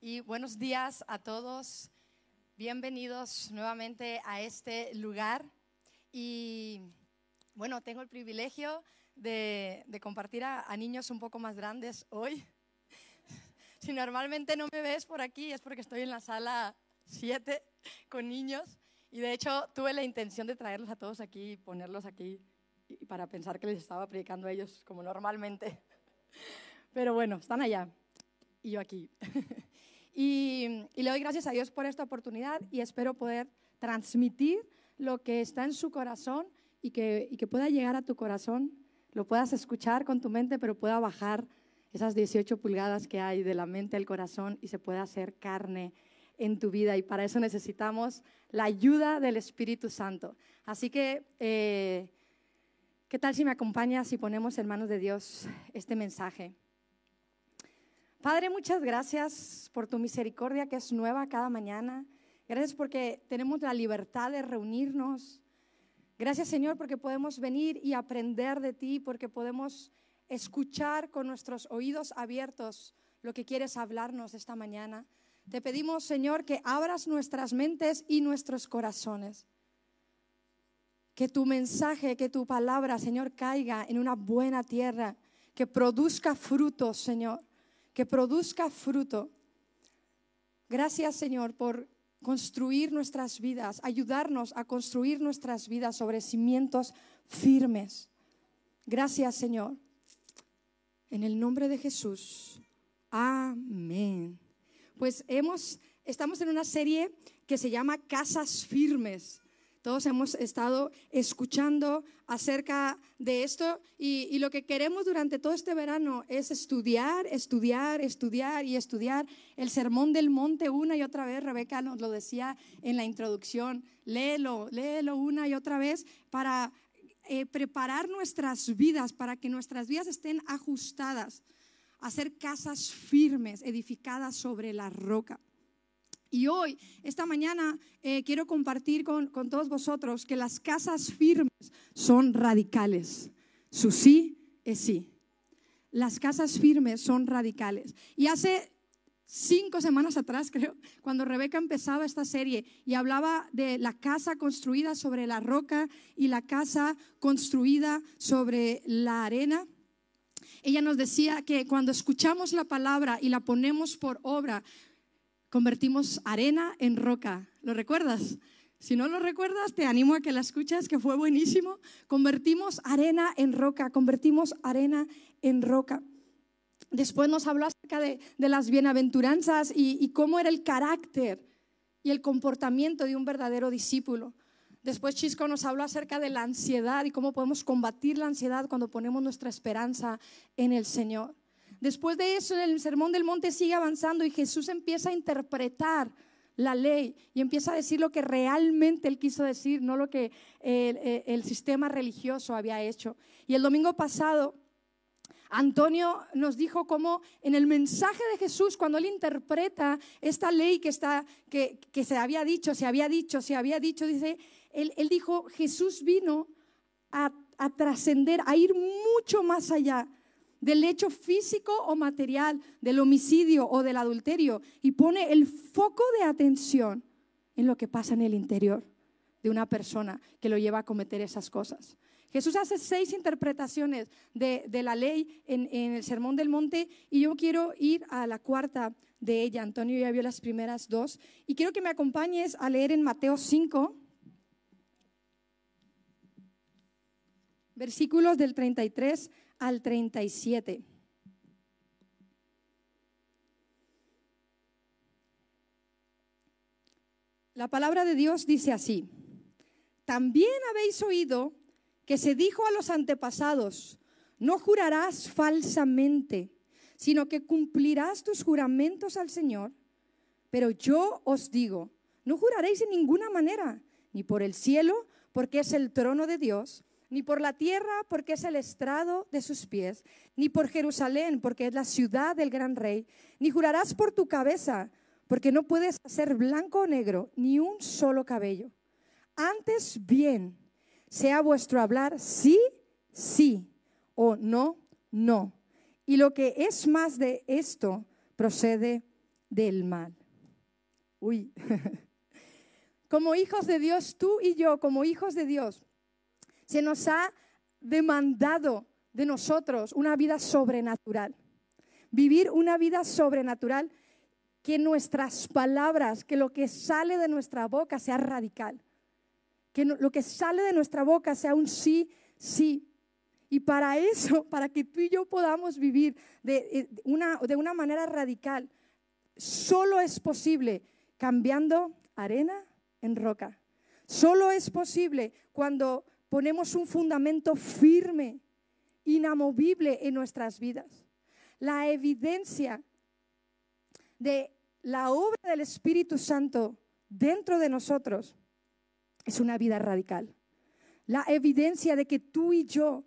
y buenos días a todos. Bienvenidos nuevamente a este lugar. Y bueno, tengo el privilegio de, compartir a, niños un poco más grandes hoy. Si normalmente no me ves por aquí es porque estoy en la sala 7 con niños. Y de hecho tuve la intención de traerlos a todos aquí y ponerlos aquí para pensar que les estaba predicando a ellos como normalmente. Pero bueno, están allá y yo aquí. y, le doy gracias a Dios por esta oportunidad y espero poder transmitir lo que está en su corazón y que, pueda llegar a tu corazón, lo puedas escuchar con tu mente, pero pueda bajar esas 18 pulgadas que hay de la mente al corazón y se pueda hacer carne en tu vida. Y para eso necesitamos la ayuda del Espíritu Santo. Así que, eh, ¿qué tal si me acompañas y ponemos en manos de Dios este mensaje? Padre, muchas gracias por tu misericordia que es nueva cada mañana. Gracias porque tenemos la libertad de reunirnos. Gracias Señor porque podemos venir y aprender de ti, porque podemos escuchar con nuestros oídos abiertos lo que quieres hablarnos esta mañana. Te pedimos Señor que abras nuestras mentes y nuestros corazones. Que tu mensaje, que tu palabra, Señor, caiga en una buena tierra, que produzca frutos, Señor que produzca fruto. Gracias, Señor, por construir nuestras vidas, ayudarnos a construir nuestras vidas sobre cimientos firmes. Gracias, Señor. En el nombre de Jesús. Amén. Pues hemos estamos en una serie que se llama Casas Firmes. Todos hemos estado escuchando acerca de esto y, lo que queremos durante todo este verano es estudiar, estudiar, estudiar y estudiar el sermón del monte una y otra vez. Rebeca nos lo decía en la introducción, léelo, léelo una y otra vez para eh, preparar nuestras vidas, para que nuestras vidas estén ajustadas, a ser casas firmes, edificadas sobre la roca. Y hoy, esta mañana, eh, quiero compartir con, con todos vosotros que las casas firmes son radicales. Su sí es sí. Las casas firmes son radicales. Y hace cinco semanas atrás, creo, cuando Rebeca empezaba esta serie y hablaba de la casa construida sobre la roca y la casa construida sobre la arena, ella nos decía que cuando escuchamos la palabra y la ponemos por obra, convertimos arena en roca. ¿Lo recuerdas? Si no lo recuerdas, te animo a que la escuches, que fue buenísimo. Convertimos arena en roca, convertimos arena en roca. Después nos habló acerca de, las bienaventuranzas y, y, cómo era el carácter y el comportamiento de un verdadero discípulo. Después Chisco nos habló acerca de la ansiedad y cómo podemos combatir la ansiedad cuando ponemos nuestra esperanza en el Señor. Después de eso, el Sermón del Monte sigue avanzando y Jesús empieza a interpretar la ley y empieza a decir lo que realmente él quiso decir, no lo que el, el sistema religioso había hecho. Y el domingo pasado, Antonio nos dijo cómo en el mensaje de Jesús, cuando él interpreta esta ley que, está, que, se había dicho, se había dicho, se había dicho, dice, él, él dijo, Jesús vino a trascender, a ir mucho más allá del hecho físico o material, del homicidio o del adulterio, y pone el foco de atención en lo que pasa en el interior de una persona que lo lleva a cometer esas cosas. Jesús hace seis interpretaciones de, la ley en, en, el Sermón del Monte y yo quiero ir a la cuarta de ella. Antonio ya vio las primeras dos y quiero que me acompañes a leer en Mateo 5, versículos del 33 al 37. La palabra de Dios dice así, también habéis oído que se dijo a los antepasados, no jurarás falsamente, sino que cumplirás tus juramentos al Señor. Pero yo os digo, no juraréis en ninguna manera, ni por el cielo, porque es el trono de Dios, ni por la tierra porque es el estrado de sus pies, ni por Jerusalén porque es la ciudad del gran rey, ni jurarás por tu cabeza porque no puedes hacer blanco o negro ni un solo cabello. Antes bien, sea vuestro hablar sí, sí, o no, no. Y lo que es más de esto procede del mal. Uy. como hijos de Dios, tú y yo, como hijos de Dios, se nos ha demandado de nosotros una vida sobrenatural. Vivir una vida sobrenatural que nuestras palabras, que lo que sale de nuestra boca sea radical. Que lo que sale de nuestra boca sea un sí, sí. Y para eso, para que tú y yo podamos vivir de, eh, una, una manera radical, solo es posible cambiando arena en roca. Solo es posible cuando ponemos un fundamento firme, inamovible en nuestras vidas. La evidencia de la obra del Espíritu Santo dentro de nosotros es una vida radical. La evidencia de que tú y yo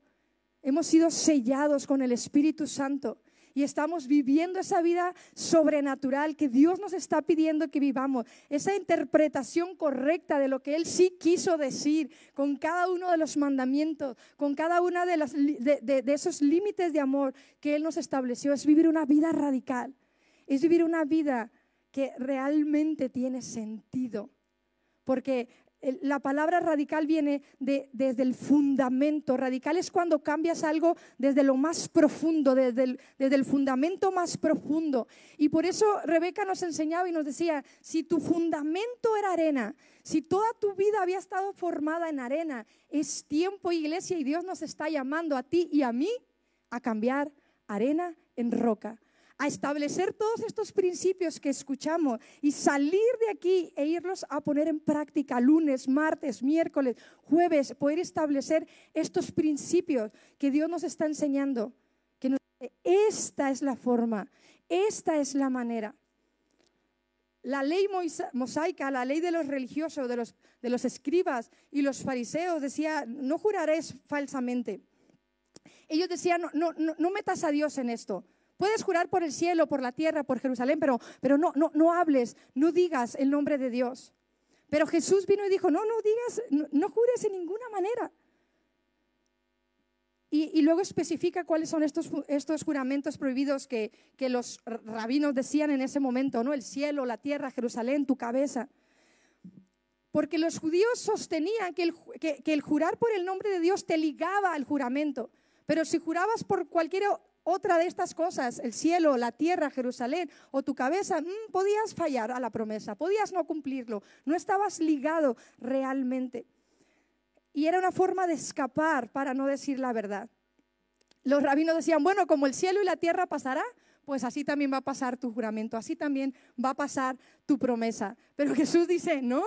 hemos sido sellados con el Espíritu Santo y estamos viviendo esa vida sobrenatural que Dios nos está pidiendo que vivamos, esa interpretación correcta de lo que Él sí quiso decir con cada uno de los mandamientos, con cada uno de, de esos límites de amor que Él nos estableció, es vivir una vida radical, es vivir una vida que realmente tiene sentido. Porque la palabra radical viene desde el fundamento. Radical es cuando cambias algo desde lo más profundo, desde el, desde el, fundamento más profundo. Y por eso Rebeca nos enseñaba y nos decía, si tu fundamento era arena, si toda tu vida había estado formada en arena, es tiempo, iglesia, y Dios nos está llamando a ti y a mí a cambiar arena en roca a establecer todos estos principios que escuchamos y salir de aquí e irlos a poner en práctica lunes, martes, miércoles, jueves, poder establecer estos principios que Dios nos está enseñando. Que esta es la forma, esta es la manera. La ley mosaica, la ley de los religiosos, de los, escribas y los fariseos decía, no juraréis falsamente. Ellos decían, no metas a Dios en esto. Puedes jurar por el cielo, por la tierra, por Jerusalén, pero, pero no, no, no hables, no digas el nombre de Dios. Pero Jesús vino y dijo, no, no digas, no, jures en ninguna manera. Y, luego especifica cuáles son estos, estos juramentos prohibidos que, que, los rabinos decían en ese momento, ¿no? El cielo, la tierra, Jerusalén, tu cabeza. Porque los judíos sostenían que el, que, el jurar por el nombre de Dios te ligaba al juramento. Pero si jurabas por cualquier otra de estas cosas, el cielo, la tierra, Jerusalén o tu cabeza, mm, podías fallar a la promesa, podías no cumplirlo, no estabas ligado realmente. Y era una forma de escapar para no decir la verdad. Los rabinos decían, bueno, como el cielo y la tierra pasará, pues así también va a pasar tu juramento, así también va a pasar tu promesa. Pero Jesús dice, no,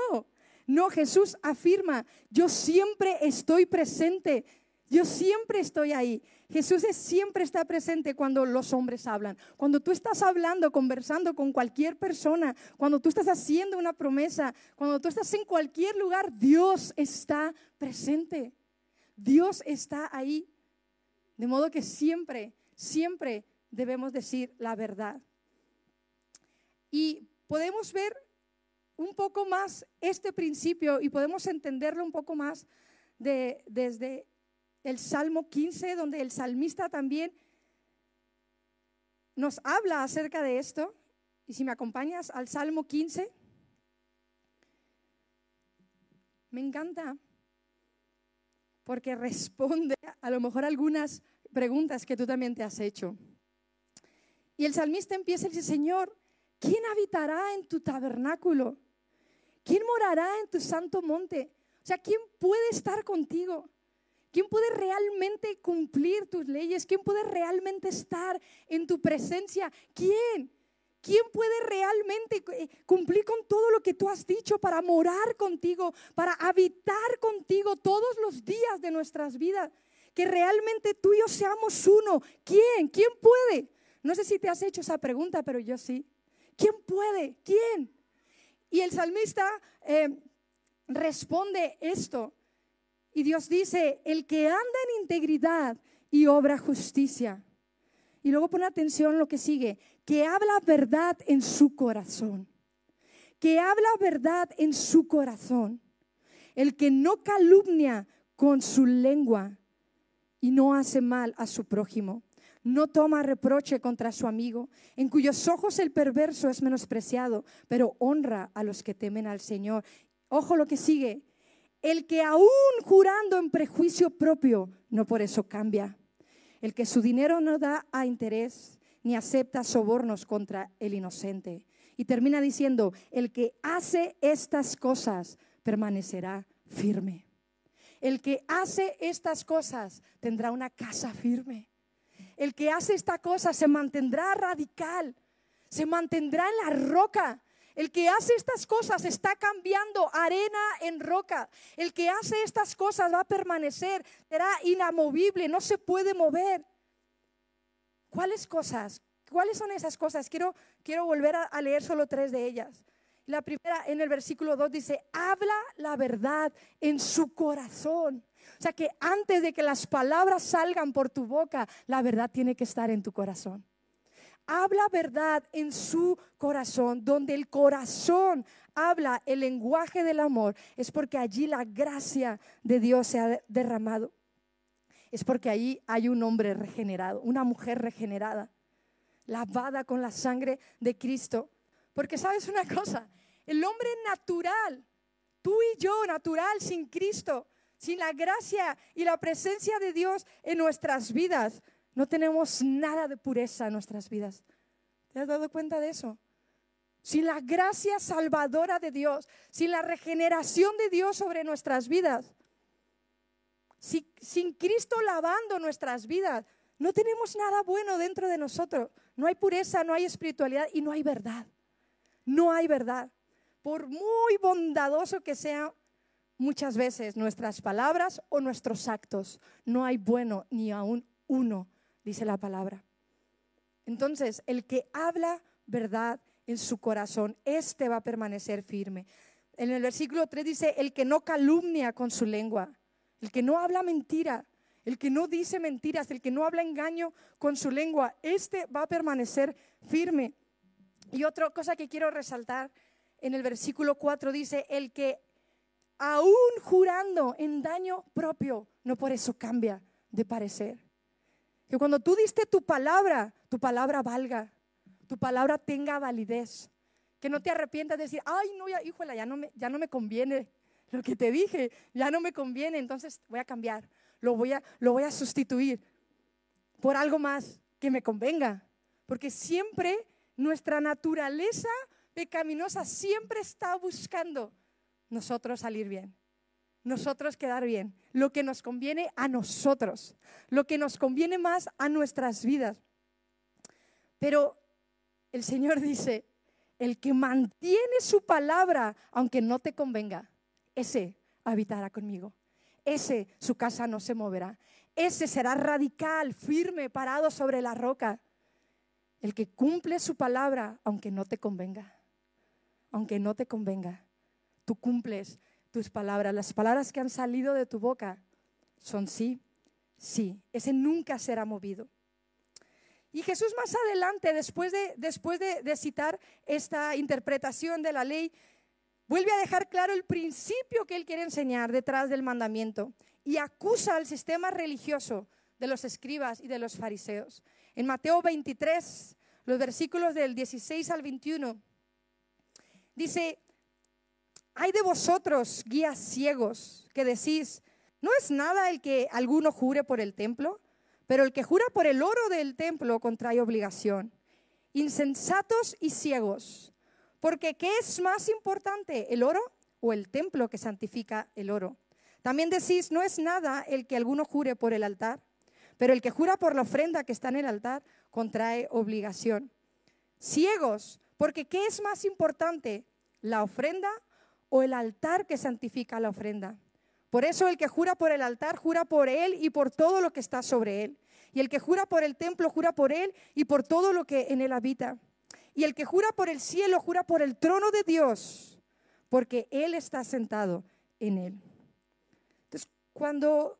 no, Jesús afirma, yo siempre estoy presente yo siempre estoy ahí. Jesús siempre está presente cuando los hombres hablan. Cuando tú estás hablando, conversando con cualquier persona, cuando tú estás haciendo una promesa, cuando tú estás en cualquier lugar, Dios está presente. Dios está ahí. De modo que siempre, siempre debemos decir la verdad. Y podemos ver un poco más este principio y podemos entenderlo un poco más de, desde el Salmo 15, donde el salmista también nos habla acerca de esto. Y si me acompañas al Salmo 15, me encanta porque responde a lo mejor algunas preguntas que tú también te has hecho. Y el salmista empieza y dice, Señor, ¿quién habitará en tu tabernáculo? ¿Quién morará en tu santo monte? O sea, ¿quién puede estar contigo? ¿Quién puede realmente cumplir tus leyes? ¿Quién puede realmente estar en tu presencia? ¿Quién? ¿Quién puede realmente eh, cumplir con todo lo que tú has dicho para morar contigo, para habitar contigo todos los días de nuestras vidas? Que realmente tú y yo seamos uno. ¿Quién? ¿Quién puede? No sé si te has hecho esa pregunta, pero yo sí. ¿Quién puede? ¿Quién? Y el salmista eh, responde esto. Y Dios dice, el que anda en integridad y obra justicia. Y luego pone atención lo que sigue, que habla verdad en su corazón. Que habla verdad en su corazón. El que no calumnia con su lengua y no hace mal a su prójimo. no toma reproche contra su amigo, en cuyos ojos el perverso es menospreciado, pero honra a los que temen al Señor. Ojo lo que sigue. El que aún jurando en prejuicio propio, no por eso cambia. El que su dinero no da a interés, ni acepta sobornos contra el inocente. Y termina diciendo, el que hace estas cosas permanecerá firme. El que hace estas cosas tendrá una casa firme. El que hace esta cosa se mantendrá radical, se mantendrá en la roca. El que hace estas cosas está cambiando arena en roca. El que hace estas cosas va a permanecer, será inamovible, no se puede mover. ¿Cuáles cosas? ¿Cuáles son esas cosas? Quiero, quiero volver a, a leer solo tres de ellas. La primera en el versículo 2 dice, habla la verdad en su corazón. O sea que antes de que las palabras salgan por tu boca, la verdad tiene que estar en tu corazón. Habla verdad en su corazón, donde el corazón habla el lenguaje del amor, es porque allí la gracia de Dios se ha derramado. Es porque allí hay un hombre regenerado, una mujer regenerada, lavada con la sangre de Cristo. Porque sabes una cosa, el hombre natural, tú y yo natural sin Cristo, sin la gracia y la presencia de Dios en nuestras vidas, no tenemos nada de pureza en nuestras vidas. ¿Te has dado cuenta de eso? Sin la gracia salvadora de Dios, sin la regeneración de Dios sobre nuestras vidas, sin Cristo lavando nuestras vidas, no tenemos nada bueno dentro de nosotros. No hay pureza, no hay espiritualidad y no hay verdad. No hay verdad. Por muy bondadoso que sea muchas veces nuestras palabras o nuestros actos. No hay bueno ni aún uno, dice la palabra. Entonces, el que habla verdad en su corazón, este va a permanecer firme. En el versículo 3 dice, el que no calumnia con su lengua, el que no habla mentira, el que no dice mentiras, el que no habla engaño con su lengua, este va a permanecer firme. Y otra cosa que quiero resaltar en el versículo 4 dice, el que aún jurando en daño propio, no por eso cambia de parecer. Que cuando tú diste tu palabra, tu palabra valga, tu palabra tenga validez. Que no te arrepientas de decir, ay, no, ya, ya no, me, ya no me conviene lo que te dije, ya no me conviene, entonces voy a cambiar, lo voy a, lo voy a sustituir por algo más que me convenga. Porque siempre nuestra naturaleza pecaminosa siempre está buscando nosotros salir bien, nosotros quedar bien, lo que nos conviene a nosotros, lo que nos conviene más a nuestras vidas. Pero el Señor dice, el que mantiene su palabra, aunque no te convenga, ese habitará conmigo. Ese su casa no se moverá. Ese será radical, firme, parado sobre la roca. El que cumple su palabra, aunque no te convenga. Aunque no te convenga tú cumples tus palabras. Las palabras que han salido de tu boca son sí, sí. Ese nunca será movido. Y Jesús más adelante, después de, después de, citar esta interpretación de la ley, vuelve a dejar claro el principio que él quiere enseñar detrás del mandamiento y acusa al sistema religioso de los escribas y de los fariseos. En Mateo 23, los versículos del 16 al 21, dice, hay de vosotros, guías ciegos, que decís, no es nada el que alguno jure por el templo, pero el que jura por el oro del templo contrae obligación. Insensatos y ciegos, porque ¿qué es más importante, el oro o el templo que santifica el oro? También decís, no es nada el que alguno jure por el altar, pero el que jura por la ofrenda que está en el altar contrae obligación. Ciegos, porque ¿qué es más importante, la ofrenda o el altar que santifica la ofrenda. Por eso el que jura por el altar, jura por él y por todo lo que está sobre él. Y el que jura por el templo, jura por él y por todo lo que en él habita. Y el que jura por el cielo, jura por el trono de Dios, porque él está sentado en él. Entonces, cuando,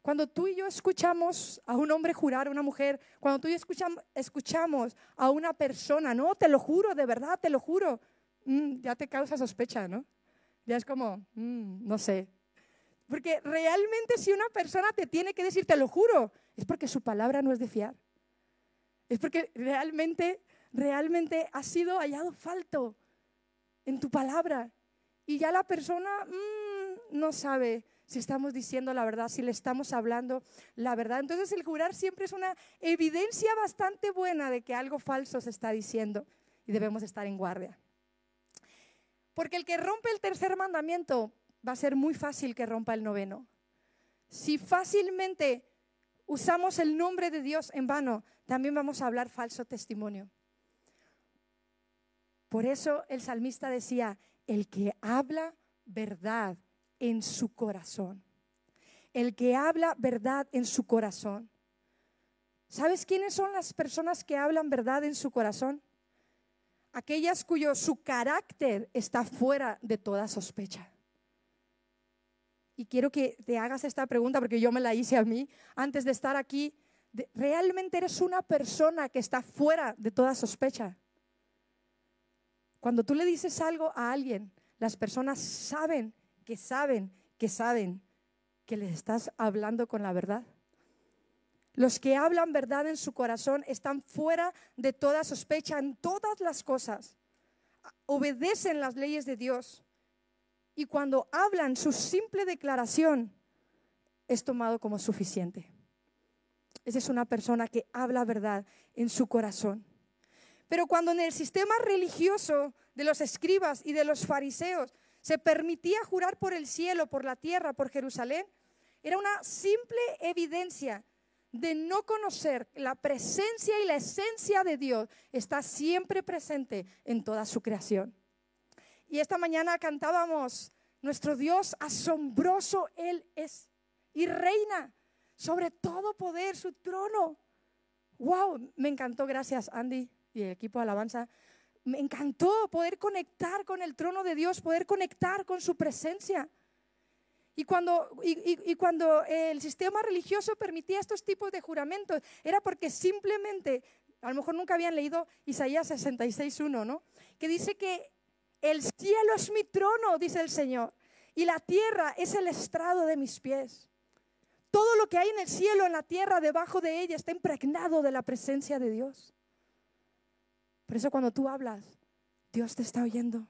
cuando tú y yo escuchamos a un hombre jurar, a una mujer, cuando tú y yo escuchamos, escuchamos a una persona, no, te lo juro, de verdad, te lo juro, Mm, ya te causa sospecha, ¿no? Ya es como, mm, no sé. Porque realmente si una persona te tiene que decir, te lo juro, es porque su palabra no es de fiar. Es porque realmente, realmente ha sido hallado falto en tu palabra. Y ya la persona mm, no sabe si estamos diciendo la verdad, si le estamos hablando la verdad. Entonces el jurar siempre es una evidencia bastante buena de que algo falso se está diciendo y debemos estar en guardia. Porque el que rompe el tercer mandamiento va a ser muy fácil que rompa el noveno. Si fácilmente usamos el nombre de Dios en vano, también vamos a hablar falso testimonio. Por eso el salmista decía, el que habla verdad en su corazón. El que habla verdad en su corazón. ¿Sabes quiénes son las personas que hablan verdad en su corazón? Aquellas cuyo su carácter está fuera de toda sospecha. Y quiero que te hagas esta pregunta porque yo me la hice a mí antes de estar aquí. ¿Realmente eres una persona que está fuera de toda sospecha? Cuando tú le dices algo a alguien, las personas saben que saben que saben que les estás hablando con la verdad. Los que hablan verdad en su corazón están fuera de toda sospecha en todas las cosas. Obedecen las leyes de Dios. Y cuando hablan, su simple declaración es tomado como suficiente. Esa es una persona que habla verdad en su corazón. Pero cuando en el sistema religioso de los escribas y de los fariseos se permitía jurar por el cielo, por la tierra, por Jerusalén, era una simple evidencia de no conocer la presencia y la esencia de Dios está siempre presente en toda su creación. Y esta mañana cantábamos, nuestro Dios asombroso Él es y reina sobre todo poder, su trono. ¡Wow! Me encantó, gracias Andy y el equipo de alabanza, me encantó poder conectar con el trono de Dios, poder conectar con su presencia. Y cuando, y, cuando el sistema religioso permitía estos tipos de juramentos, era porque simplemente, a lo mejor nunca habían leído Isaías 66.1, ¿no? Que dice que el cielo es mi trono, dice el Señor, y la tierra es el estrado de mis pies. Todo lo que hay en el cielo, en la tierra, debajo de ella, está impregnado de la presencia de Dios. Por eso cuando tú hablas, Dios te está oyendo.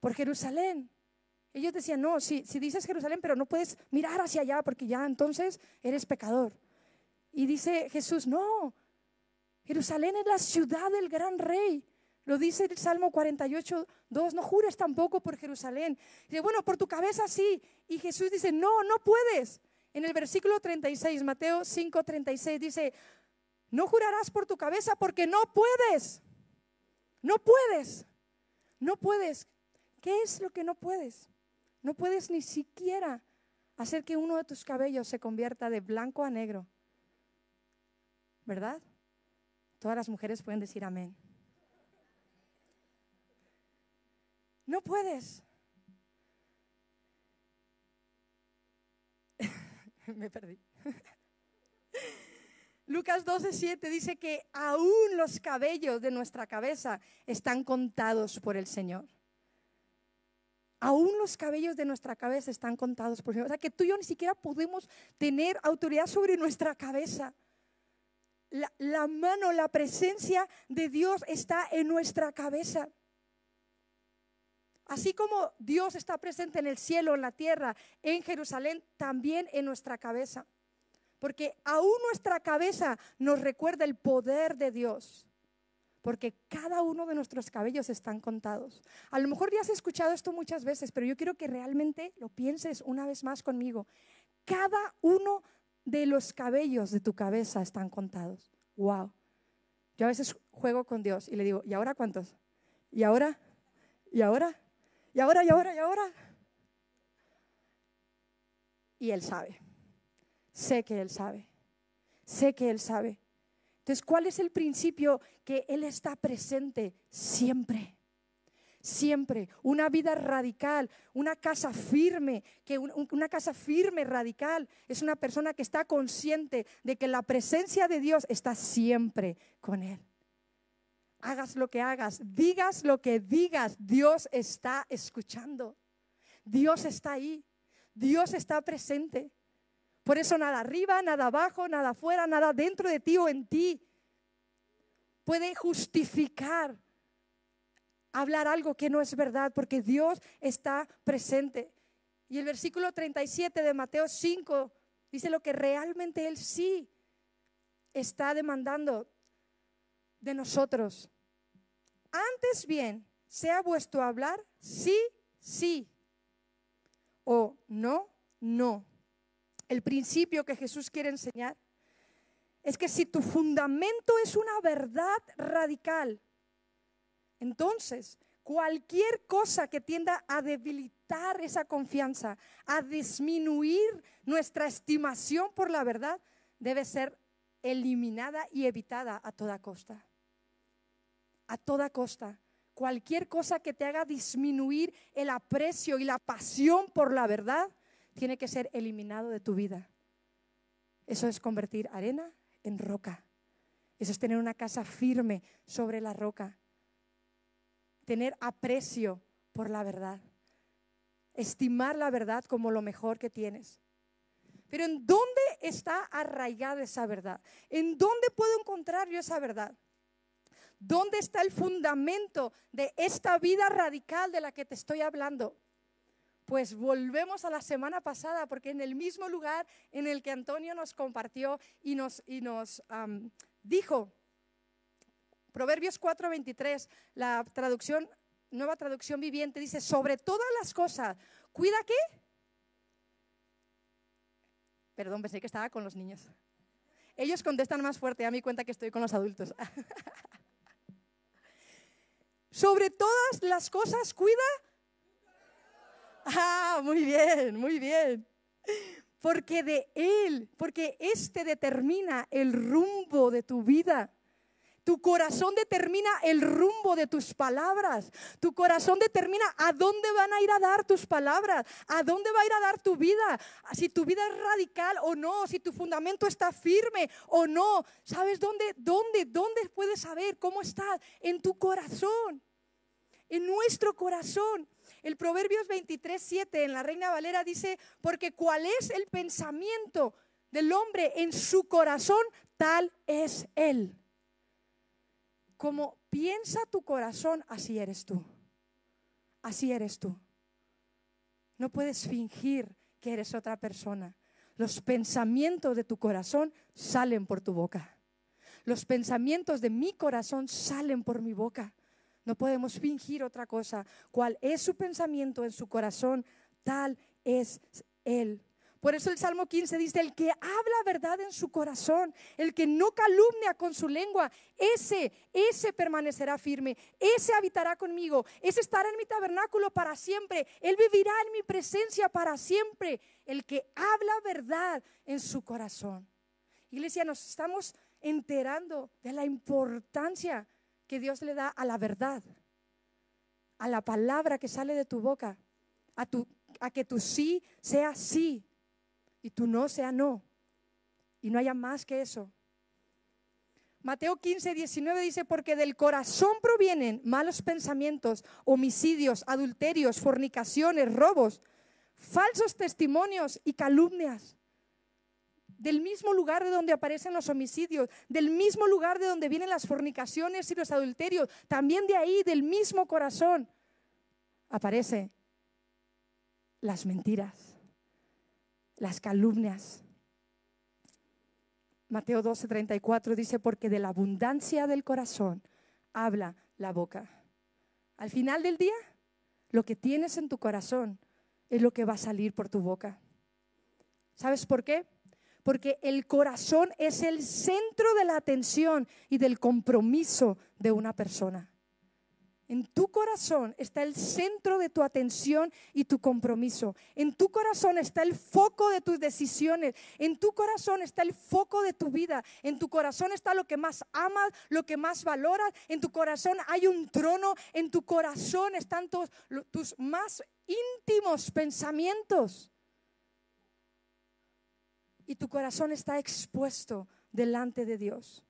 Por Jerusalén. Ellos decían, no, si, si dices Jerusalén, pero no puedes mirar hacia allá porque ya entonces eres pecador. Y dice Jesús, no, Jerusalén es la ciudad del gran rey. Lo dice el Salmo 48, 2, no jures tampoco por Jerusalén. Dice, bueno, por tu cabeza sí. Y Jesús dice, no, no puedes. En el versículo 36, Mateo 5, 36, dice, no jurarás por tu cabeza porque no puedes. No puedes. No puedes. ¿Qué es lo que no puedes? No puedes ni siquiera hacer que uno de tus cabellos se convierta de blanco a negro. ¿Verdad? Todas las mujeres pueden decir amén. No puedes. Me perdí. Lucas 12, 7 dice que aún los cabellos de nuestra cabeza están contados por el Señor. Aún los cabellos de nuestra cabeza están contados por Señor. O sea que tú y yo ni siquiera podemos tener autoridad sobre nuestra cabeza. La, la mano, la presencia de Dios está en nuestra cabeza. Así como Dios está presente en el cielo, en la tierra, en Jerusalén, también en nuestra cabeza porque aún nuestra cabeza nos recuerda el poder de Dios, porque cada uno de nuestros cabellos están contados. A lo mejor ya has escuchado esto muchas veces, pero yo quiero que realmente lo pienses una vez más conmigo. Cada uno de los cabellos de tu cabeza están contados. Wow. Yo a veces juego con Dios y le digo, ¿y ahora cuántos? ¿Y ahora? ¿Y ahora? ¿Y ahora? ¿Y ahora? ¿Y ahora? Y Él sabe. Sé que Él sabe. Sé que Él sabe. Entonces, ¿cuál es el principio? Que Él está presente siempre. Siempre. Una vida radical, una casa firme, que una casa firme, radical, es una persona que está consciente de que la presencia de Dios está siempre con Él. Hagas lo que hagas, digas lo que digas, Dios está escuchando. Dios está ahí. Dios está presente. Por eso nada arriba, nada abajo, nada afuera, nada dentro de ti o en ti puede justificar hablar algo que no es verdad, porque Dios está presente. Y el versículo 37 de Mateo 5 dice lo que realmente Él sí está demandando de nosotros. Antes bien, sea vuestro hablar sí, sí, o no, no. El principio que Jesús quiere enseñar es que si tu fundamento es una verdad radical, entonces cualquier cosa que tienda a debilitar esa confianza, a disminuir nuestra estimación por la verdad, debe ser eliminada y evitada a toda costa. A toda costa. Cualquier cosa que te haga disminuir el aprecio y la pasión por la verdad, tiene que ser eliminado de tu vida. Eso es convertir arena en roca. Eso es tener una casa firme sobre la roca. Tener aprecio por la verdad. Estimar la verdad como lo mejor que tienes. Pero ¿en dónde está arraigada esa verdad? ¿En dónde puedo encontrar yo esa verdad? ¿Dónde está el fundamento de esta vida radical de la que te estoy hablando? Pues volvemos a la semana pasada, porque en el mismo lugar en el que Antonio nos compartió y nos, y nos dijo, Proverbios 4:23, la traducción, nueva traducción viviente, dice, sobre todas las cosas, cuida qué? Perdón, pensé que estaba con los niños. Ellos contestan más fuerte, a mí cuenta que estoy con los adultos. sobre todas las cosas, cuida Ah, muy bien, muy bien. Porque de Él, porque este determina el rumbo de tu vida. Tu corazón determina el rumbo de tus palabras. Tu corazón determina a dónde van a ir a dar tus palabras, a dónde va a ir a dar tu vida, si tu vida es radical o no, si tu fundamento está firme o no. ¿Sabes dónde, dónde, dónde puedes saber cómo está? En tu corazón, en nuestro corazón. El Proverbios 23, 7 en la Reina Valera dice, porque cuál es el pensamiento del hombre en su corazón, tal es él. Como piensa tu corazón, así eres tú. Así eres tú. No puedes fingir que eres otra persona. Los pensamientos de tu corazón salen por tu boca. Los pensamientos de mi corazón salen por mi boca. No podemos fingir otra cosa. ¿Cuál es su pensamiento en su corazón? Tal es Él. Por eso el Salmo 15 dice, el que habla verdad en su corazón, el que no calumnia con su lengua, ese, ese permanecerá firme, ese habitará conmigo, ese estará en mi tabernáculo para siempre, él vivirá en mi presencia para siempre, el que habla verdad en su corazón. Iglesia, nos estamos enterando de la importancia que Dios le da a la verdad, a la palabra que sale de tu boca, a, tu, a que tu sí sea sí y tu no sea no. Y no haya más que eso. Mateo 15, 19 dice, porque del corazón provienen malos pensamientos, homicidios, adulterios, fornicaciones, robos, falsos testimonios y calumnias del mismo lugar de donde aparecen los homicidios, del mismo lugar de donde vienen las fornicaciones y los adulterios, también de ahí, del mismo corazón, aparece las mentiras, las calumnias. Mateo 12, 34 dice, porque de la abundancia del corazón habla la boca. Al final del día, lo que tienes en tu corazón es lo que va a salir por tu boca. ¿Sabes por qué? Porque el corazón es el centro de la atención y del compromiso de una persona. En tu corazón está el centro de tu atención y tu compromiso. En tu corazón está el foco de tus decisiones. En tu corazón está el foco de tu vida. En tu corazón está lo que más amas, lo que más valoras. En tu corazón hay un trono. En tu corazón están tus, más íntimos pensamientos y tu corazón está expuesto delante de Dios.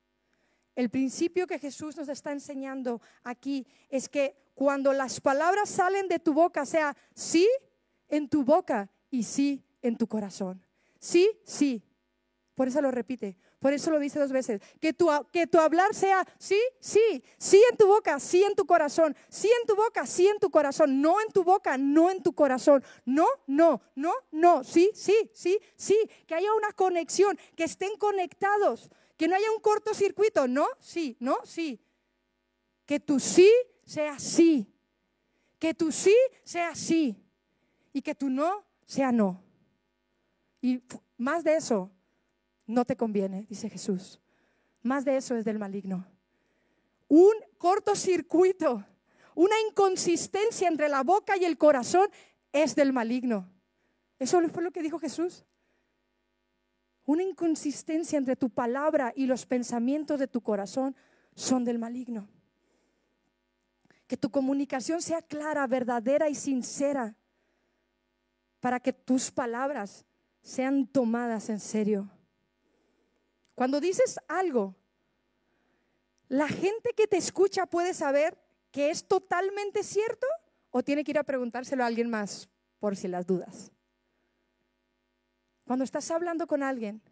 El principio que Jesús nos está enseñando aquí es que cuando las palabras salen de tu boca, sea sí en tu boca y sí en tu corazón. sí, sí. Por eso lo repite, por eso lo dice dos veces. Que tu, que tu hablar sea sí, sí, sí en tu boca, sí en tu corazón, sí en tu boca, sí en tu corazón, no en tu boca, no en tu corazón, no, no, no, no, sí, sí, sí, sí. Que haya una conexión, que estén conectados, que no haya un cortocircuito, no, sí, no, sí. Que tu sí sea sí, que tu sí sea sí y que tu no sea no. Y más de eso, no te conviene, dice Jesús. Más de eso es del maligno. Un cortocircuito, una inconsistencia entre la boca y el corazón es del maligno. Eso fue lo que dijo Jesús. Una inconsistencia entre tu palabra y los pensamientos de tu corazón son del maligno. Que tu comunicación sea clara, verdadera y sincera para que tus palabras sean tomadas en serio. Cuando dices algo, la gente que te escucha puede saber que es totalmente cierto o tiene que ir a preguntárselo a alguien más por si las dudas. Cuando estás hablando con alguien,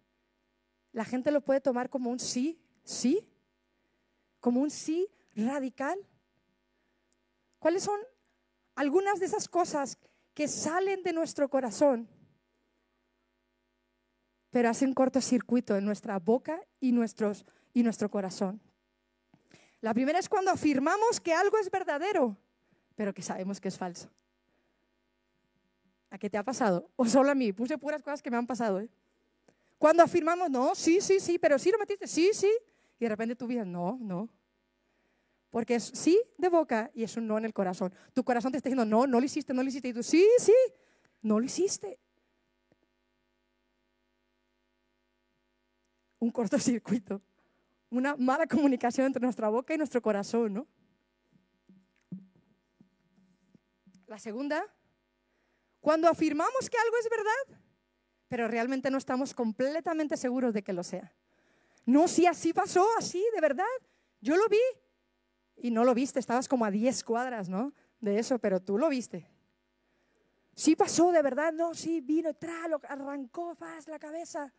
la gente lo puede tomar como un sí, sí, como un sí radical. ¿Cuáles son algunas de esas cosas que salen de nuestro corazón pero hace un cortocircuito en nuestra boca y, nuestros, y nuestro corazón. La primera es cuando afirmamos que algo es verdadero, pero que sabemos que es falso. ¿A qué te ha pasado? O solo a mí. Puse puras cosas que me han pasado. ¿eh? Cuando afirmamos, no, sí, sí, sí, pero sí lo metiste, sí, sí. Y de repente tu vida, no, no. Porque es sí de boca y es un no en el corazón. Tu corazón te está diciendo, no, no lo hiciste, no lo hiciste. Y tú, sí, sí, no lo hiciste. Un cortocircuito, una mala comunicación entre nuestra boca y nuestro corazón, ¿no? La segunda, cuando afirmamos que algo es verdad, pero realmente no estamos completamente seguros de que lo sea. No, si así pasó, así, de verdad. Yo lo vi. Y no lo viste, estabas como a 10 cuadras, ¿no? De eso, pero tú lo viste. Sí pasó, de verdad, no, sí, vino, tra, lo arrancó, faz, la cabeza.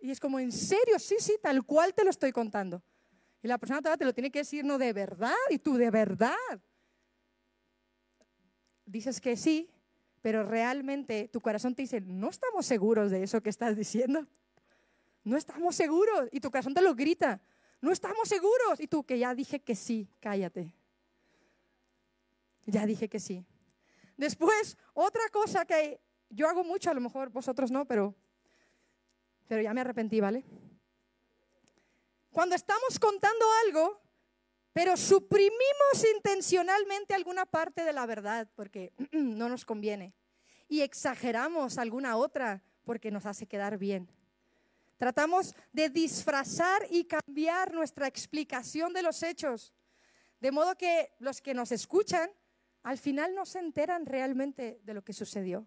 Y es como, ¿en serio? Sí, sí, tal cual te lo estoy contando. Y la persona te lo tiene que decir, no, de verdad, y tú, de verdad. Dices que sí, pero realmente tu corazón te dice, no estamos seguros de eso que estás diciendo. No estamos seguros. Y tu corazón te lo grita, no estamos seguros. Y tú, que ya dije que sí, cállate. Ya dije que sí. Después, otra cosa que yo hago mucho, a lo mejor vosotros no, pero pero ya me arrepentí, ¿vale? Cuando estamos contando algo, pero suprimimos intencionalmente alguna parte de la verdad porque no nos conviene y exageramos alguna otra porque nos hace quedar bien. Tratamos de disfrazar y cambiar nuestra explicación de los hechos, de modo que los que nos escuchan al final no se enteran realmente de lo que sucedió.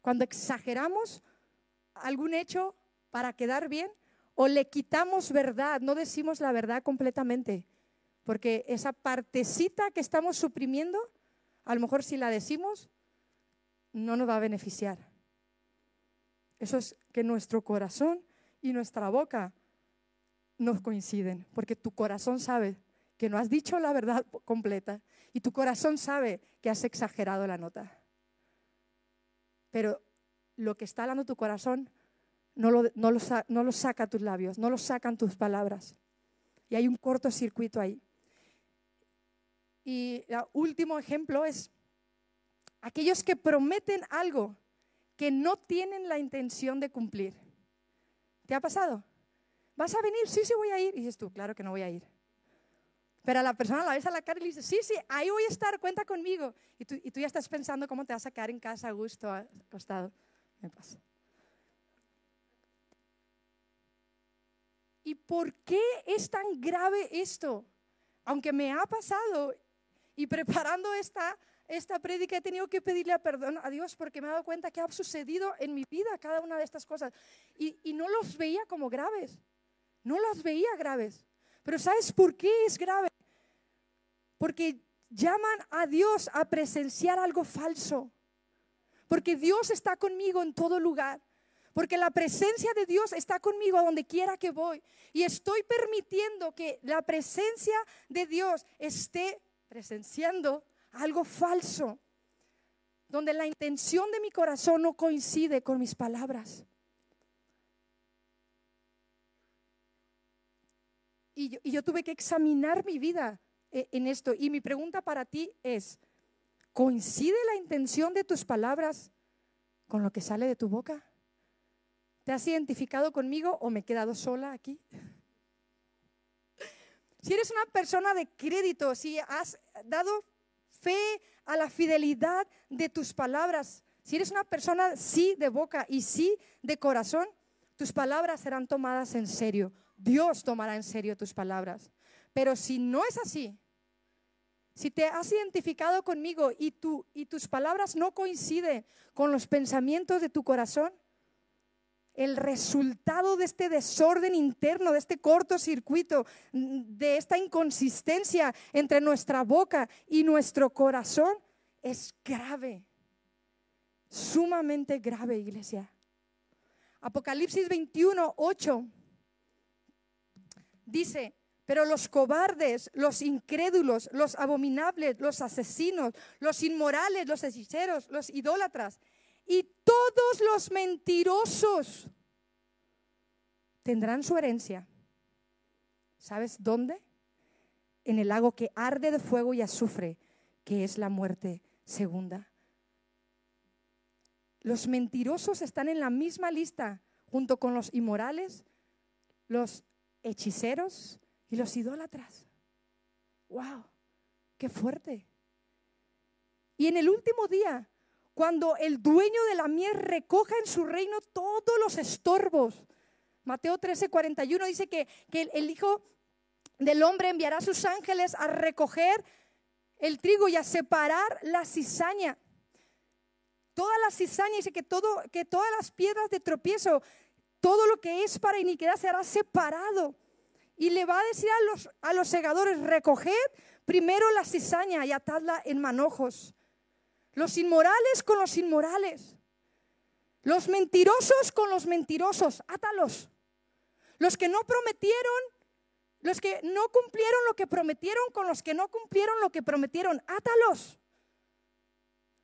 Cuando exageramos algún hecho para quedar bien o le quitamos verdad, no decimos la verdad completamente, porque esa partecita que estamos suprimiendo, a lo mejor si la decimos, no nos va a beneficiar. Eso es que nuestro corazón y nuestra boca no coinciden, porque tu corazón sabe que no has dicho la verdad completa y tu corazón sabe que has exagerado la nota. Pero lo que está hablando tu corazón no lo, no, saca tus labios, no lo sacan tus palabras. Y hay un cortocircuito ahí. Y el último ejemplo es aquellos que prometen algo que no tienen la intención de cumplir. ¿Te ha pasado? ¿Vas a venir? Sí, sí, voy a ir. Y dices tú, claro que no voy a ir. Pero a la persona la ves a la cara y le dices, sí, sí, ahí voy a estar, cuenta conmigo. Y tú, y tú ya estás pensando cómo te vas a quedar en casa a gusto, acostado. Me pasa. ¿Y por qué es tan grave esto? Aunque me ha pasado y preparando esta, esta prédica he tenido que pedirle perdón a Dios porque me he dado cuenta que ha sucedido en mi vida cada una de estas cosas. Y, y no los veía como graves, no las veía graves. Pero ¿sabes por qué es grave? Porque llaman a Dios a presenciar algo falso. Porque Dios está conmigo en todo lugar porque la presencia de Dios está conmigo a donde quiera que voy. Y estoy permitiendo que la presencia de Dios esté presenciando algo falso, donde la intención de mi corazón no coincide con mis palabras. Y yo, y yo tuve que examinar mi vida eh, en esto. Y mi pregunta para ti es, ¿coincide la intención de tus palabras con lo que sale de tu boca? ¿Te has identificado conmigo o me he quedado sola aquí? Si eres una persona de crédito, si has dado fe a la fidelidad de tus palabras, si eres una persona sí de boca y sí de corazón, tus palabras serán tomadas en serio. Dios tomará en serio tus palabras. Pero si no es así, si te has identificado conmigo y, y tus palabras no coinciden con los pensamientos de tu corazón, el resultado de este desorden interno, de este cortocircuito, de esta inconsistencia entre nuestra boca y nuestro corazón es grave, sumamente grave, iglesia. Apocalipsis 21, 8 dice, pero los cobardes, los incrédulos, los abominables, los asesinos, los inmorales, los hechiceros, los idólatras y todos los mentirosos tendrán su herencia. ¿Sabes dónde? En el lago que arde de fuego y azufre, que es la muerte segunda. Los mentirosos están en la misma lista junto con los inmorales, los hechiceros, y los idólatras. ¡Wow! ¡Qué fuerte! Y en el último día, cuando el dueño de la miel recoja en su reino todos los estorbos, Mateo 13, 41 dice que, el Hijo del Hombre enviará a sus ángeles a recoger el trigo y a separar la cizaña. Toda la cizaña dice que todas las piedras de tropiezo, todo lo que es para iniquidad será separado. Y le va a decir a los, a los segadores, recoged primero la cizaña y atadla en manojos. Los inmorales con los inmorales. Los mentirosos con los mentirosos, átalos. Los que no prometieron, los que no cumplieron lo que prometieron con los que no cumplieron lo que prometieron, átalos.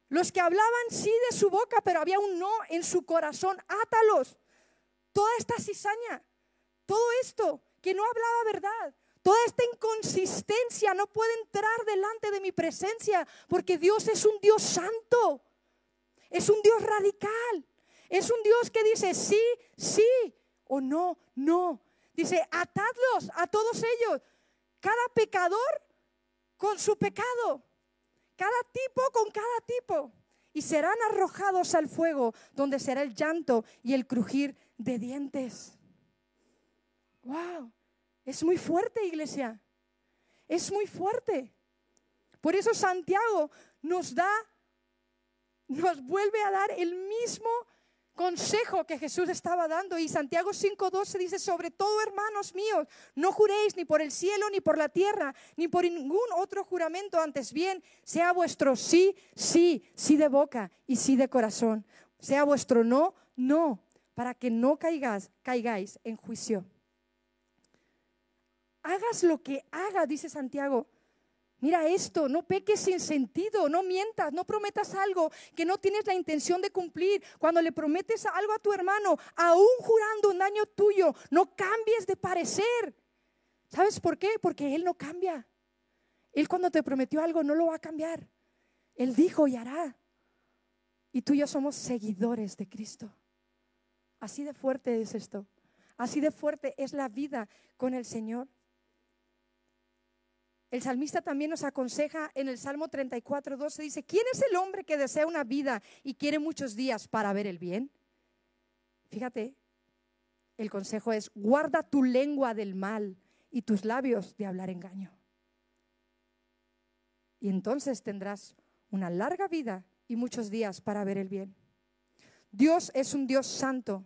Los que hablaban sí de su boca, pero había un no en su corazón, átalos. Toda esta cizaña, todo esto que no hablaba verdad. Toda esta inconsistencia no puede entrar delante de mi presencia porque Dios es un Dios santo. Es un Dios radical. Es un Dios que dice sí, sí o no, no. Dice, atadlos a todos ellos. Cada pecador con su pecado. Cada tipo con cada tipo. Y serán arrojados al fuego donde será el llanto y el crujir de dientes. Wow, es muy fuerte, iglesia. Es muy fuerte. Por eso Santiago nos da, nos vuelve a dar el mismo consejo que Jesús estaba dando. Y Santiago 5.12 dice, sobre todo, hermanos míos, no juréis ni por el cielo, ni por la tierra, ni por ningún otro juramento, antes bien, sea vuestro sí, sí, sí de boca y sí de corazón. Sea vuestro no, no, para que no caigáis, caigáis en juicio hagas lo que haga, dice Santiago. Mira esto, no peques sin sentido, no mientas, no prometas algo que no tienes la intención de cumplir. Cuando le prometes algo a tu hermano, aún jurando un daño tuyo, no cambies de parecer. ¿Sabes por qué? Porque Él no cambia. Él cuando te prometió algo no lo va a cambiar. Él dijo y hará. Y tú y yo somos seguidores de Cristo. Así de fuerte es esto. Así de fuerte es la vida con el Señor. El salmista también nos aconseja en el Salmo 34, 12, dice, ¿quién es el hombre que desea una vida y quiere muchos días para ver el bien? Fíjate, el consejo es, guarda tu lengua del mal y tus labios de hablar engaño. Y entonces tendrás una larga vida y muchos días para ver el bien. Dios es un Dios santo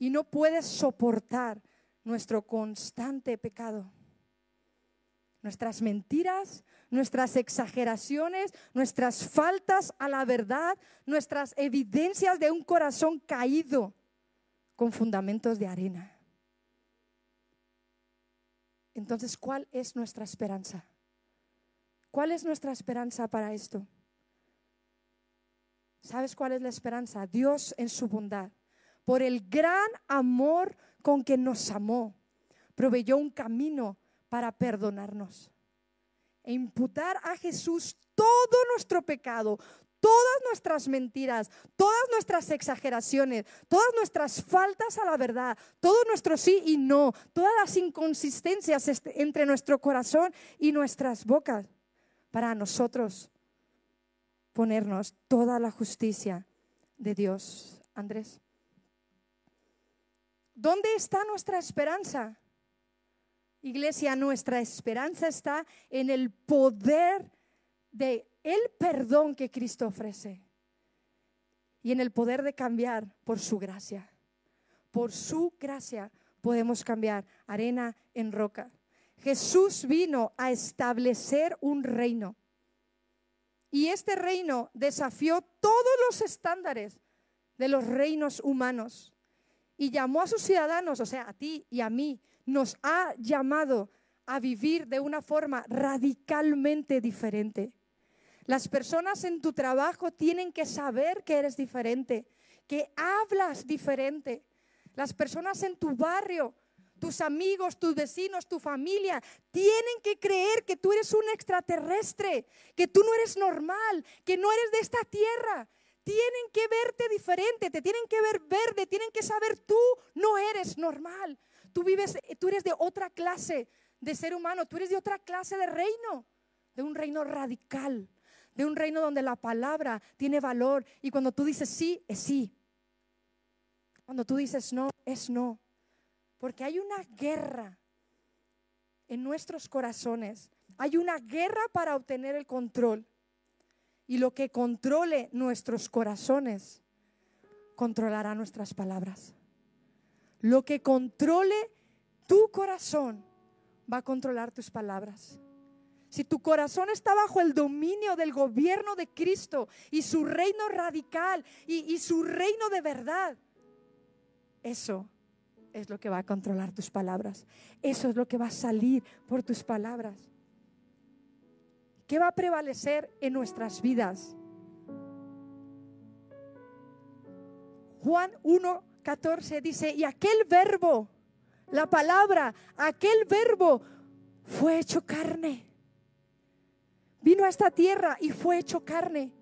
y no puedes soportar nuestro constante pecado nuestras mentiras, nuestras exageraciones, nuestras faltas a la verdad, nuestras evidencias de un corazón caído. con fundamentos de arena. Entonces, ¿cuál es nuestra esperanza? ¿Cuál es nuestra esperanza para esto? ¿Sabes cuál es la esperanza? Dios en su bondad, por el gran amor con que nos amó, proveyó un camino para perdonarnos e imputar a Jesús todo nuestro pecado, todas nuestras mentiras, todas nuestras exageraciones, todas nuestras faltas a la verdad, todo nuestro sí y no, todas las inconsistencias este, entre nuestro corazón y nuestras bocas, para nosotros ponernos toda la justicia de Dios. Andrés, ¿dónde está nuestra esperanza? Iglesia, nuestra esperanza está en el poder de el perdón que Cristo ofrece y en el poder de cambiar por su gracia. Por su gracia podemos cambiar arena en roca. Jesús vino a establecer un reino. Y este reino desafió todos los estándares de los reinos humanos y llamó a sus ciudadanos, o sea, a ti y a mí, nos ha llamado a vivir de una forma radicalmente diferente. Las personas en tu trabajo tienen que saber que eres diferente, que hablas diferente. Las personas en tu barrio, tus amigos, tus vecinos, tu familia, tienen que creer que tú eres un extraterrestre, que tú no eres normal, que no eres de esta tierra. Tienen que verte diferente, te tienen que ver verde, tienen que saber tú no eres normal. Tú vives, tú eres de otra clase de ser humano, tú eres de otra clase de reino, de un reino radical, de un reino donde la palabra tiene valor y cuando tú dices sí, es sí. Cuando tú dices no, es no. Porque hay una guerra en nuestros corazones. Hay una guerra para obtener el control. Y lo que controle nuestros corazones controlará nuestras palabras. Lo que controle tu corazón va a controlar tus palabras. Si tu corazón está bajo el dominio del gobierno de Cristo y su reino radical y, su reino de verdad, eso es lo que va a controlar tus palabras. Eso es lo que va a salir por tus palabras. ¿Qué va a prevalecer en nuestras vidas? Juan 1, 14 dice, y aquel verbo, la palabra, aquel verbo fue hecho carne vino a esta tierra y fue hecho carne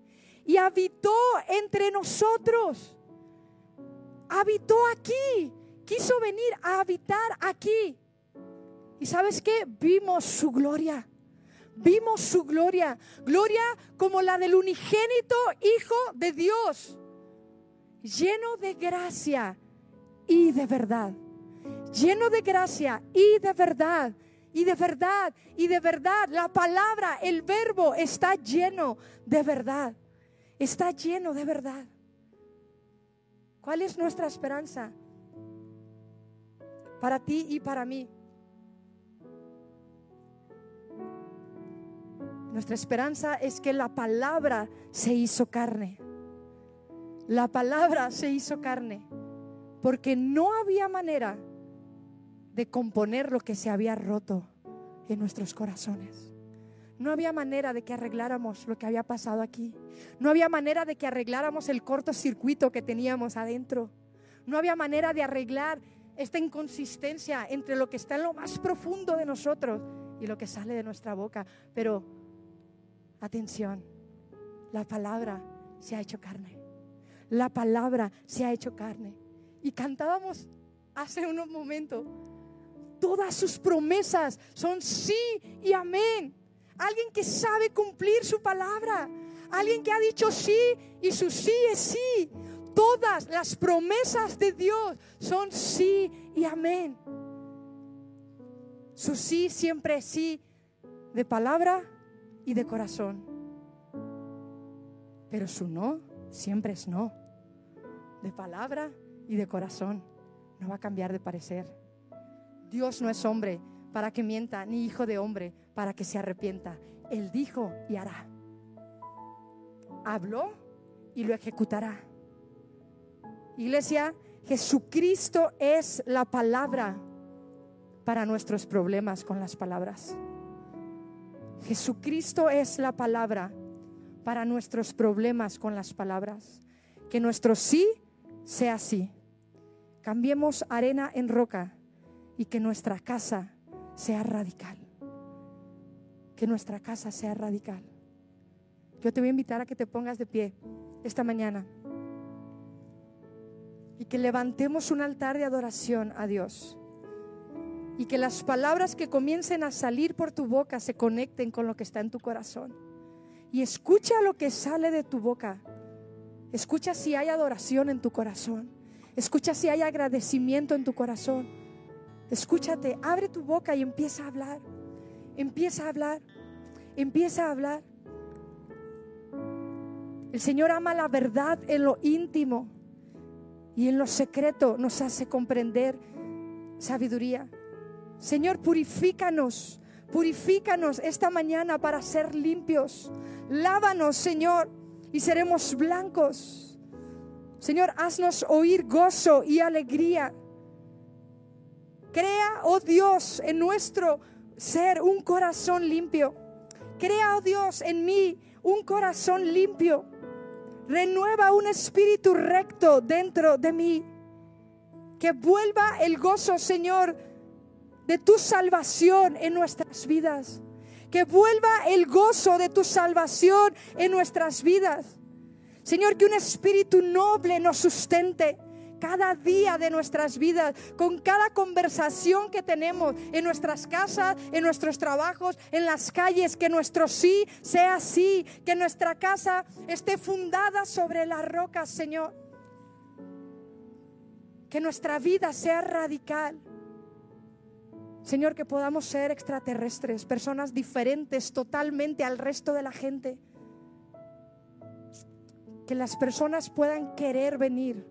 y habitó entre nosotros. Habitó aquí, quiso venir a habitar aquí. ¿Y sabes qué? Vimos su gloria. Vimos su gloria. Gloria como la del unigénito Hijo de Dios. Lleno de gracia y de verdad. Lleno de gracia y de verdad. Y de verdad, y de verdad, la palabra, el verbo está lleno de verdad. Está lleno de verdad. ¿Cuál es nuestra esperanza? Para ti y para mí. Nuestra esperanza es que la palabra se hizo carne. La palabra se hizo carne. Porque no había manera de componer lo que se había roto en nuestros corazones. No había manera de que arregláramos lo que había pasado aquí. No había manera de que arregláramos el cortocircuito que teníamos adentro. No había manera de arreglar esta inconsistencia entre lo que está en lo más profundo de nosotros y lo que sale de nuestra boca. Pero, atención, la palabra se ha hecho carne. La palabra se ha hecho carne. Y cantábamos hace unos momentos, Todas sus promesas son sí y amén. Alguien que sabe cumplir su palabra. Alguien que ha dicho sí y su sí es sí. Todas las promesas de Dios son sí y amén. Su sí siempre es sí de palabra y de corazón. Pero su no siempre es no. De palabra y de corazón. No va a cambiar de parecer. Dios no es hombre para que mienta, ni hijo de hombre para que se arrepienta. Él dijo y hará. Habló y lo ejecutará. Iglesia, Jesucristo es la palabra para nuestros problemas con las palabras. Jesucristo es la palabra para nuestros problemas con las palabras. Que nuestro sí sea sí. Cambiemos arena en roca y que nuestra casa sea radical. Que nuestra casa sea radical. Yo te voy a invitar a que te pongas de pie esta mañana y que levantemos un altar de adoración a Dios y que las palabras que comiencen a salir por tu boca se conecten con lo que está en tu corazón. Y escucha lo que sale de tu boca. Escucha si hay adoración en tu corazón. Escucha si hay agradecimiento en tu corazón. Escúchate, abre tu boca y empieza a hablar. Empieza a hablar. Empieza a hablar. El Señor ama la verdad en lo íntimo y en lo secreto nos hace comprender sabiduría. Señor, purifícanos, purifícanos esta mañana para ser limpios. Lávanos, Señor, y seremos blancos. Señor, haznos oír gozo y alegría. Crea, oh Dios, en nuestro ser un corazón limpio. Crea, oh Dios, en mí un corazón limpio. Renueva un espíritu recto dentro de mí. Que vuelva el gozo, Señor, de tu salvación en nuestras vidas. Que vuelva el gozo de tu salvación en nuestras vidas. Señor, que un espíritu noble nos sustente cada día de nuestras vidas, con cada conversación que tenemos en nuestras casas, en nuestros trabajos, en las calles, que nuestro sí sea sí, que nuestra casa esté fundada sobre las rocas, Señor. Que nuestra vida sea radical. Señor, que podamos ser extraterrestres, personas diferentes totalmente al resto de la gente. Que las personas puedan querer venir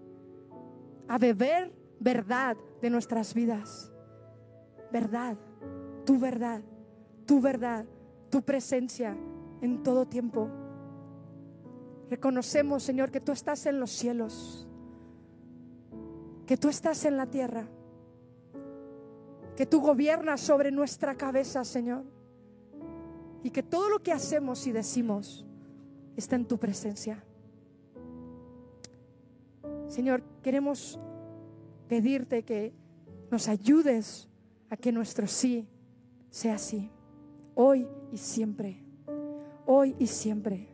a beber verdad de nuestras vidas. Verdad, tu verdad, tu verdad, tu presencia en todo tiempo. Reconocemos, Señor, que tú estás en los cielos, que tú estás en la tierra, que tú gobiernas sobre nuestra cabeza, Señor, y que todo lo que hacemos y decimos está en tu presencia. Señor, queremos pedirte que nos ayudes a que nuestro sí sea así, hoy y siempre, hoy y siempre.